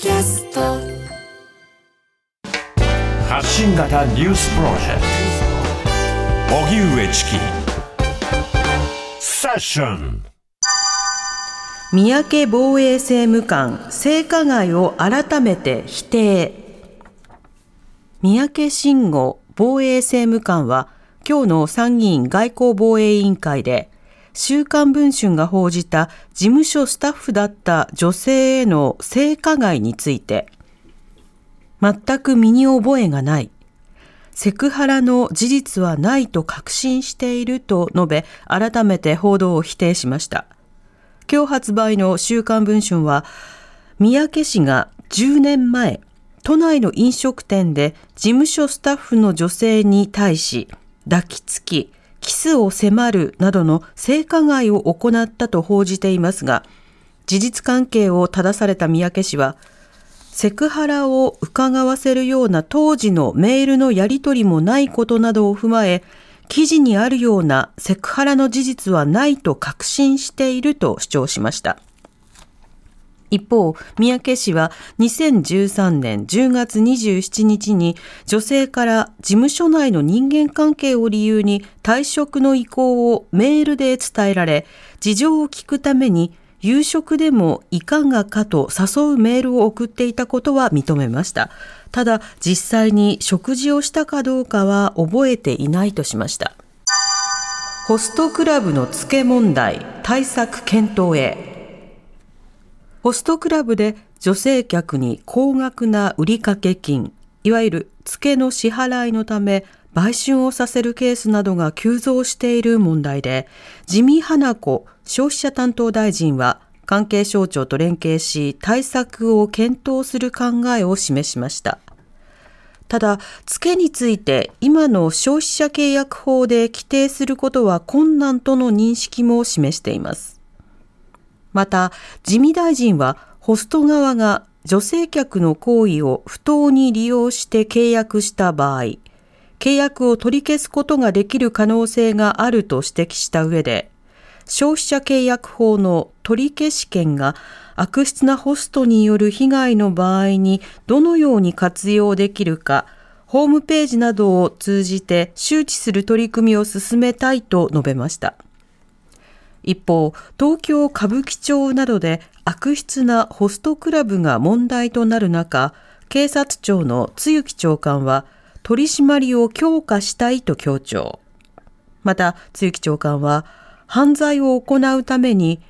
キャスト。発信型ニュースプロジェクト。荻上チキ。セッション。三宅防衛政務官性加害を改めて否定。三宅慎吾防衛政務官は今日の参議院外交防衛委員会で週刊文春が報じた事務所スタッフだった女性への性加害について全く身に覚えがない。セクハラの事実はないと確信していると述べ改めて報道を否定しました。今日発売の週刊文春は三宅氏が10年前都内の飲食店で事務所スタッフの女性に対し抱きつきキスを迫るなどの性加害を行ったと報じていますが、事実関係を正された三宅氏は、セクハラを伺わせるような当時のメールのやり取りもないことなどを踏まえ、記事にあるようなセクハラの事実はないと確信していると主張しました。一方、三宅氏は2013年10月27日に女性から事務所内の人間関係を理由に退職の意向をメールで伝えられ、事情を聞くために夕食でもいかがかと誘うメールを送っていたことは認めました。ただ、実際に食事をしたかどうかは覚えていないとしました。ホストクラブの付け問題、対策検討へ。ホストクラブで女性客に高額な売掛金、いわゆる付けの支払いのため売春をさせるケースなどが急増している問題で、自見花子消費者担当大臣は関係省庁と連携し対策を検討する考えを示しました。ただ、付けについて今の消費者契約法で規定することは困難との認識も示しています。また、自見大臣はホスト側が女性客の行為を不当に利用して契約した場合、契約を取り消すことができる可能性があると指摘した上で、消費者契約法の取り消し権が悪質なホストによる被害の場合にどのように活用できるか、ホームページなどを通じて周知する取り組みを進めたいと述べました。一方、東京歌舞伎町などで悪質なホストクラブが問題となる中、警察庁の露木長官は取り締まりを強化したいと強調。また、露木長官は犯罪を行うために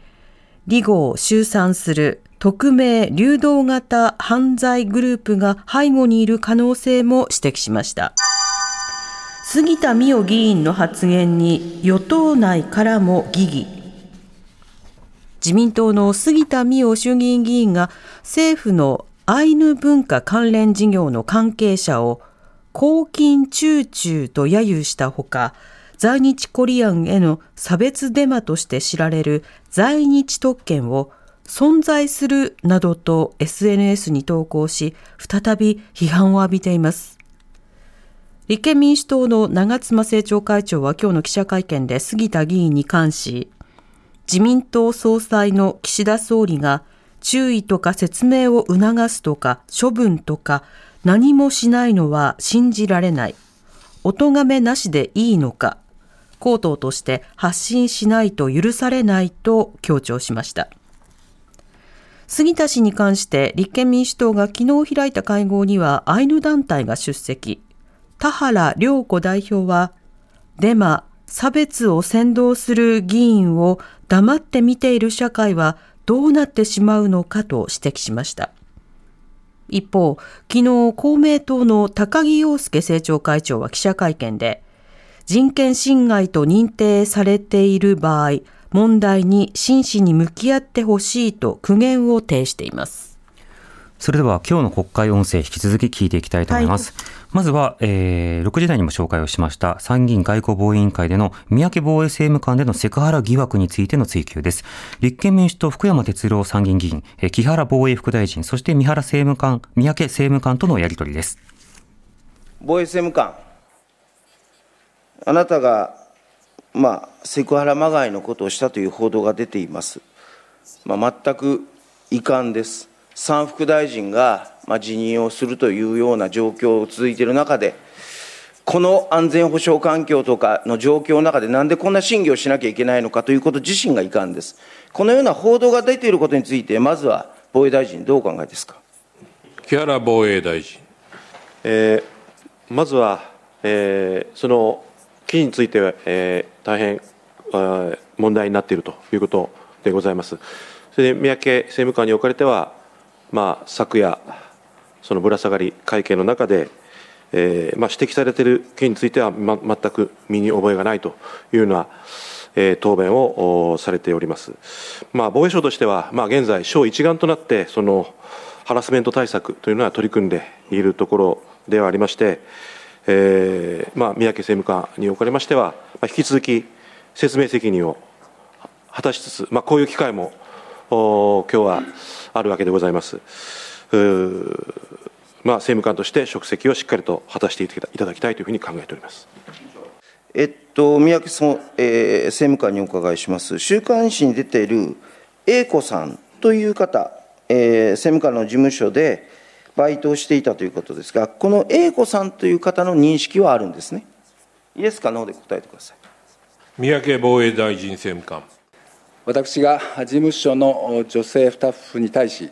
離合を収散する匿名流動型犯罪グループが背後にいる可能性も指摘しました。杉田水脈議員の発言に与党内からも疑義。自民党の杉田水脈衆議院議員が政府のアイヌ文化関連事業の関係者を公金中中と揶揄したほか、在日コリアンへの差別デマとして知られる在日特権を存在するなどと SNS に投稿し、再び批判を浴びています。立憲民主党の長妻政調会長は今日の記者会見で杉田議員に関し、自民党総裁の岸田総理が注意とか説明を促すとか処分とか何もしないのは信じられない。お咎めなしでいいのか。公党として発信しないと許されないと強調しました。杉田氏に関して立憲民主党が昨日開いた会合にはアイヌ団体が出席。田原良子代表は、デマ、差別を先導する議員を黙って見ている社会はどうなってしまうのかと指摘しました。一方、昨日公明党の高木陽介政調会長は記者会見で、人権侵害と認定されている場合、問題に真摯に向き合ってほしいと苦言を呈しています。それでは今日の国会音声引き続き聞いていきたいと思います。はい、まずは、えー、6時台にも紹介をしました参議院外交防衛委員会での三宅防衛政務官でのセクハラ疑惑についての追及です。立憲民主党福山哲郎参議院議員、えー、木原防衛副大臣、そして三原政務官、三宅政務官とのやり取りです。防衛政務官、あなたが、まあ、セクハラまがいのことをしたという報道が出ています。まあ、全く遺憾です。3副大臣がまあ辞任をするというような状況が続いている中で、この安全保障環境とかの状況の中で、なんでこんな審議をしなきゃいけないのかということ自身がいかんです。このような報道が出ていることについて、まずは防衛大臣、どうお考えですか？木原防衛大臣。えー、まずは、えー、その記事については、えー、大変問題になっているということでございます。それで三宅政務官におかれては、まあ、昨夜、そのぶら下がり会見の中で、えーまあ、指摘されている件については、ま、全く身に覚えがないというような、えー、答弁をされております、まあ、防衛省としては、まあ、現在、省一丸となってそのハラスメント対策というのは取り組んでいるところではありまして、えーまあ、三宅政務官におかれましては、まあ、引き続き説明責任を果たしつつ、まあ、こういう機会も今日はあるわけでございます。まあ、政務官として職責をしっかりと果たしていただきたいというふうに考えております。えっと、宮城そ、えー、政務官にお伺いします。週刊誌に出ている英子さんという方、えー、政務官の事務所でバイトをしていたということですが、この英子さんという方の認識はあるんですね。イエスかノーで答えてください。三宅防衛大臣政務官。私が事務所の女性スタッフに対し、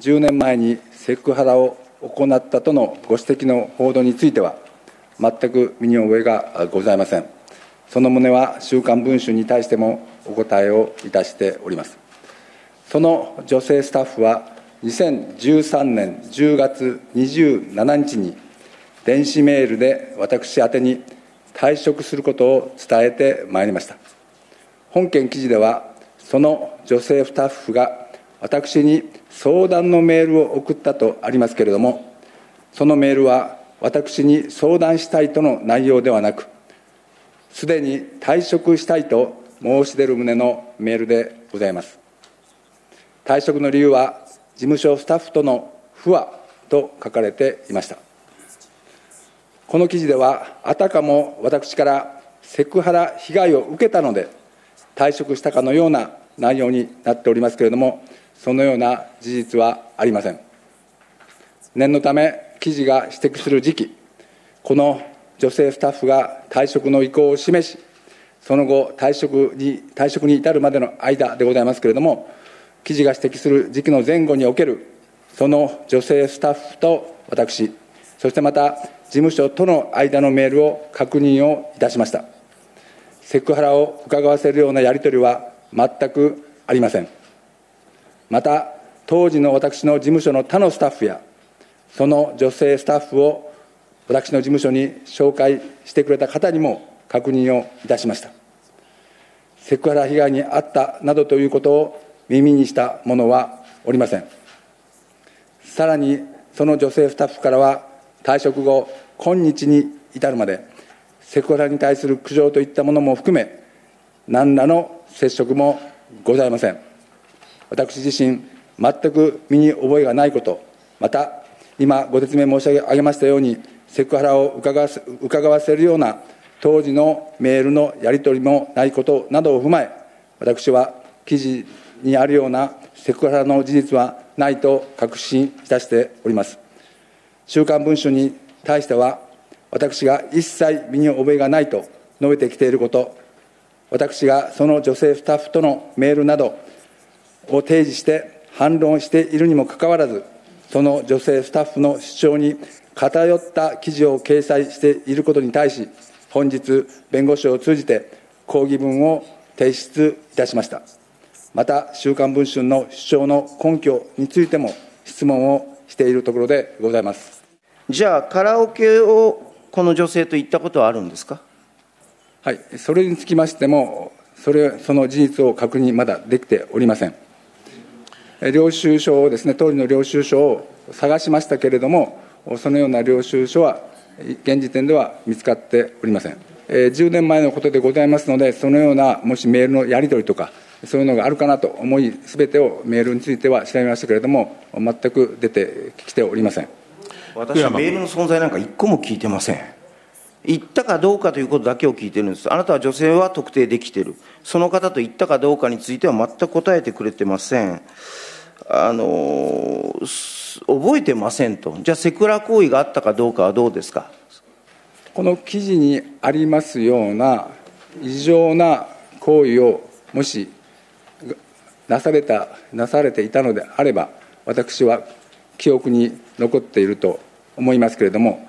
10年前にセクハラを行ったとのご指摘の報道については、全く身に覚えがございません。その旨は週刊文春に対してもお答えをいたしております。その女性スタッフは、2013年10月27日に、電子メールで私宛に退職することを伝えてまいりました。本件記事では、その女性スタッフが私に相談のメールを送ったとありますけれども、そのメールは私に相談したいとの内容ではなく、すでに退職したいと申し出る旨のメールでございます。退職の理由は、事務所スタッフとの不和と書かれていました。この記事では、あたかも私からセクハラ被害を受けたので、退職したかのような内容になっておりますけれども、そのような事実はありません。念のため、記事が指摘する時期、この女性スタッフが退職の意向を示し、その後退職に、退職に至るまでの間でございますけれども、記事が指摘する時期の前後における、その女性スタッフと私、そしてまた事務所との間のメールを確認をいたしました。セクハラを伺わせるようなやり取りは全くありません。また、当時の私の事務所の他のスタッフや、その女性スタッフを私の事務所に紹介してくれた方にも確認をいたしました。セクハラ被害に遭ったなどということを耳にした者はおりません。さらに、その女性スタッフからは、退職後、今日に至るまで、セクハラに対する苦情といったものも含め、何らの接触もございません。私自身、全く身に覚えがないこと、また、今ご説明申し上げましたように、セクハラを伺わせ伺わせるような当時のメールのやり取りもないことなどを踏まえ、私は記事にあるようなセクハラの事実はないと確信いたしております。週刊文春に対しては、私が一切身に覚えがないと述べてきていること、私がその女性スタッフとのメールなどを提示して反論しているにもかかわらず、その女性スタッフの主張に偏った記事を掲載していることに対し、本日、弁護士を通じて抗議文を提出いたしました。また、週刊文春の主張の根拠についても質問をしているところでございます。じゃあ、カラオケをこの女性と言ったことはあるんですか？はい、それにつきましても、それその事実を確認まだできておりません。領収書をですね、当時の領収書を探しましたけれども、そのような領収書は、現時点では見つかっておりません。10年前のことでございますので、そのようなもしメールのやり取りとか、そういうのがあるかなと思い、すべてをメールについては調べましたけれども、全く出てきておりません私はメールの存在なんか一個も聞いてません。言ったかどうかということだけを聞いてるんです。あなたは女性は特定できてる。その方と言ったかどうかについては全く答えてくれてません。あのす覚えてませんと、じゃあ、セクハラ行為があったかどうかはどうですか？この記事にありますような異常な行為をもしなされたなされていたのであれば、私は記憶に残っていると思いますけれども、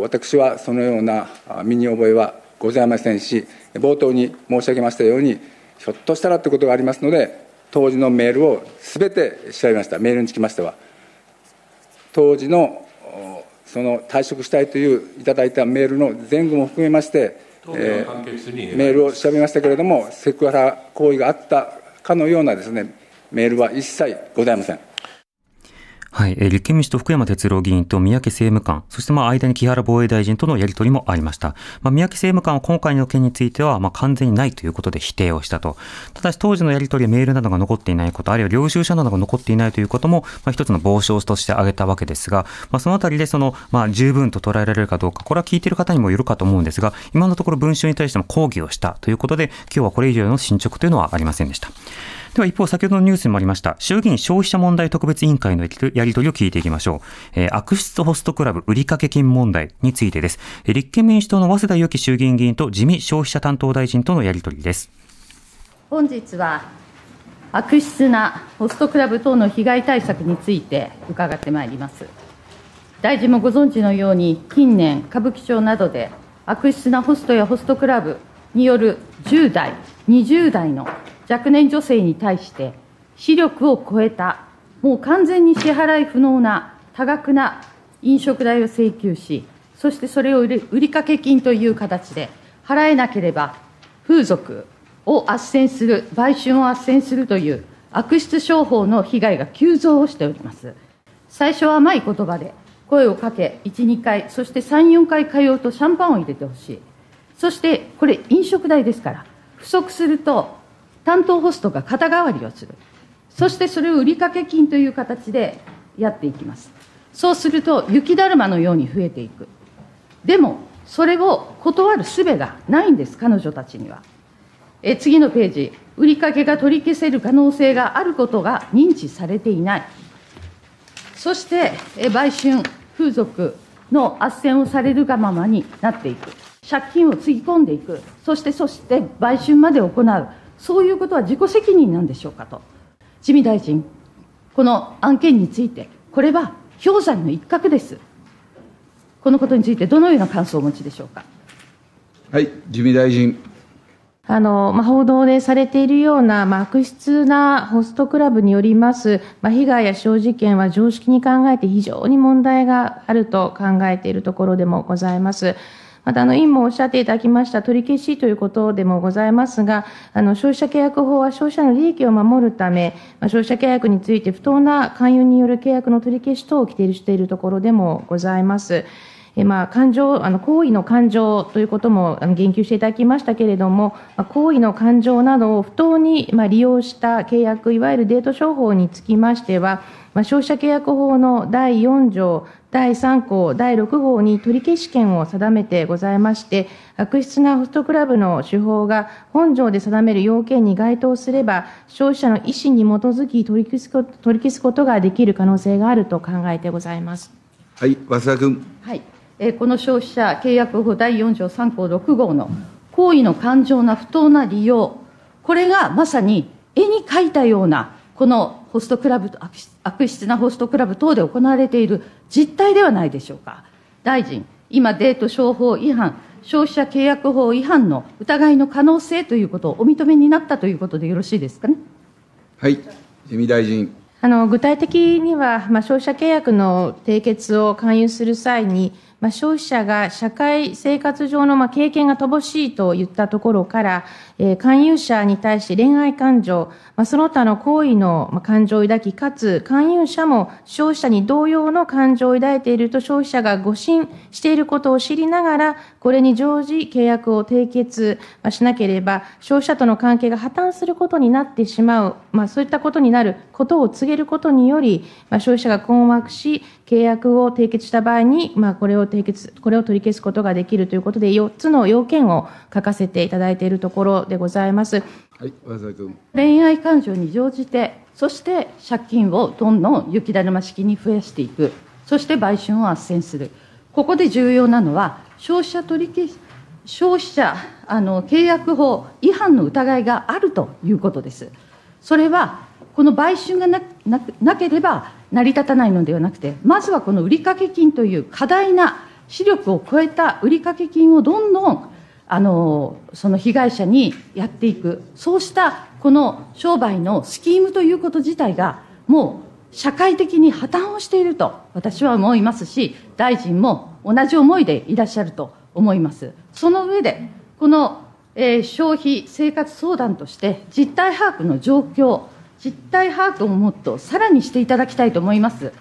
私はそのような身に覚えはございませんし、冒頭に申し上げましたように、ひょっとしたらということがありますので、当時のメールをすべて調べました、メールにつきましては。当時のその退職したいといういただいたメールの前後も含めまして、えー、メールを調べましたけれども、セクハラ行為があったかのようなですね、メールは一切ございません。はい、えー、立憲民主党福山哲郎議員と三宅政務官、そしてまあ間に木原防衛大臣とのやり取りもありました。まあ、三宅政務官は今回の件についてはまあ完全にないということで否定をしたと。ただし当時のやり取りやメールなどが残っていないこと、あるいは領収書などが残っていないということも、まあ、一つの防止として挙げたわけですが、まあ、そのあたりでその、まあ、十分と捉えられるかどうか、これは聞いている方にもよるかと思うんですが、今のところ文書に対しても抗議をしたということで、今日はこれ以上の進捗というのはありませんでした。では一方、先ほどのニュースにもありました、衆議院消費者問題特別委員会のやり取りを聞いていきましょう。えー、悪質ホストクラブ売掛金問題についてです。立憲民主党の早稲田良樹衆議院議員と自民消費者担当大臣とのやり取りです。本日は悪質なホストクラブ等の被害対策について伺ってまいります。大臣もご存知のように、近年、歌舞伎町などで悪質なホストやホストクラブによる10代、20代の若年女性に対して、視力を超えた、もう完全に支払い不能な多額な飲食代を請求し、そしてそれを売掛金という形で払えなければ、風俗を斡旋する、売春を斡旋するという悪質商法の被害が急増をしております。最初は甘い言葉で声をかけ、1、2回、そして3、4回通うとシャンパンを入れてほしい。そしてこれ飲食代ですから、不足すると担当ホストが肩代わりをする。そしてそれを売掛金という形でやっていきます。そうすると雪だるまのように増えていく。でも、それを断る術がないんです、彼女たちには。え次のページ、売掛が取り消せる可能性があることが認知されていない。そして、え売春、風俗の斡旋をされるがままになっていく。借金をつぎ込んでいく。そして、そして売春まで行う。そういうことは自己責任なんでしょうかと。自見大臣、この案件について、これは氷山の一角です。このことについて、どのような感想をお持ちでしょうか。はい、自見大臣。あの、まあ、報道でされているような、まあ、悪質なホストクラブによります、まあ、被害や小事件は常識に考えて非常に問題があると考えているところでもございます。また、あの、委員もおっしゃっていただきました取り消しということでもございますが、あの、消費者契約法は消費者の利益を守るため、ま、消費者契約について不当な勧誘による契約の取り消し等を規定しているところでもございます。えまあ、感情、あの、行為の感情ということも、言及していただきましたけれども、まあ、行為の感情などを不当に、まあ、利用した契約、いわゆるデート商法につきましては、まあ、消費者契約法の第4条、第3項、第6号に取り消し権を定めてございまして、悪質なホストクラブの手法が本条で定める要件に該当すれば、消費者の意思に基づき取り消す取り消すことができる可能性があると考えてございます。はい、増田君。はいえこの消費者契約法第4条3項6号の行為の感情な不当な利用、これがまさに絵に描いたような、このホストクラブ、悪質なホストクラブ等で行われている実態ではないでしょうか。大臣、今、デート商法違反、消費者契約法違反の疑いの可能性ということをお認めになったということでよろしいですかね。はい、自見大臣。あの具体的には、まあ、消費者契約の締結を勧誘する際に、まあ、消費者が社会生活上のまあ経験が乏しいといったところから、えー、勧誘者に対して恋愛感情、まあ、その他の行為のまあ感情を抱き、かつ勧誘者も消費者に同様の感情を抱いていると消費者が誤信していることを知りながら、これに乗じ契約を締結しなければ、消費者との関係が破綻することになってしまう、まあ、そういったことになることを告げることにより、まあ、消費者が困惑し、契約を締結した場合に、まあ、これをを締結これを取り消すことができるということで4つの要件を書かせていただいているところでございます。はい、和田君。恋愛感情に乗じて、そして借金をどんどん雪だるま式に増やしていく、そして売春を斡旋する、ここで重要なのは、消費者取引消費者あの契約法違反の疑いがあるということです。それはこの売春がなななければ成り立たないのではなくて、まずはこの売掛金という過大な視力を超えた売掛金をどんどんあのその被害者にやっていく、そうしたこの商売のスキームということ自体が、もう社会的に破綻をしていると私は思いますし、大臣も同じ思いでいらっしゃると思います。その上で、この、えー消費生活相談として、実態把握の状況、実態把握をもっとさらにしていただきたいと思います。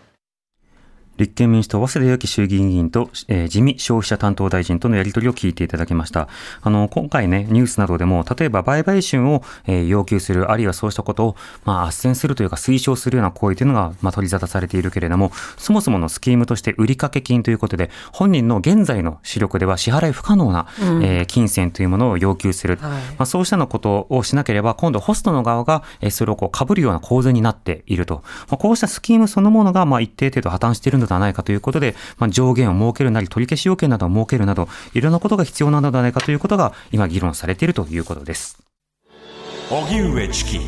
立憲民主党、早稲田由紀衆議院議員と、えー自見消費者担当大臣とのやり取りを聞いていただきました。あの、今回ね、ニュースなどでも、例えば売買春を、えー要求する、あるいはそうしたことを、まあ、斡旋するというか推奨するような行為というのが、まあ、取り沙汰されているけれども、そもそものスキームとして売掛金ということで、本人の現在の視力では支払い不可能な、うんえー金銭というものを要求する。はいまあ、そうしたのことをしなければ、今度ホストの側が、えーそれをこう被るような構図になっていると。まあ、こうしたスキームそのものが、まあ、一定程度破綻しているのではないかということで、まあ、上限を設けるなり、取り消し要件などを設けるなど、いろんなことが必要なのではないかということが、今議論されているということです。荻上チキ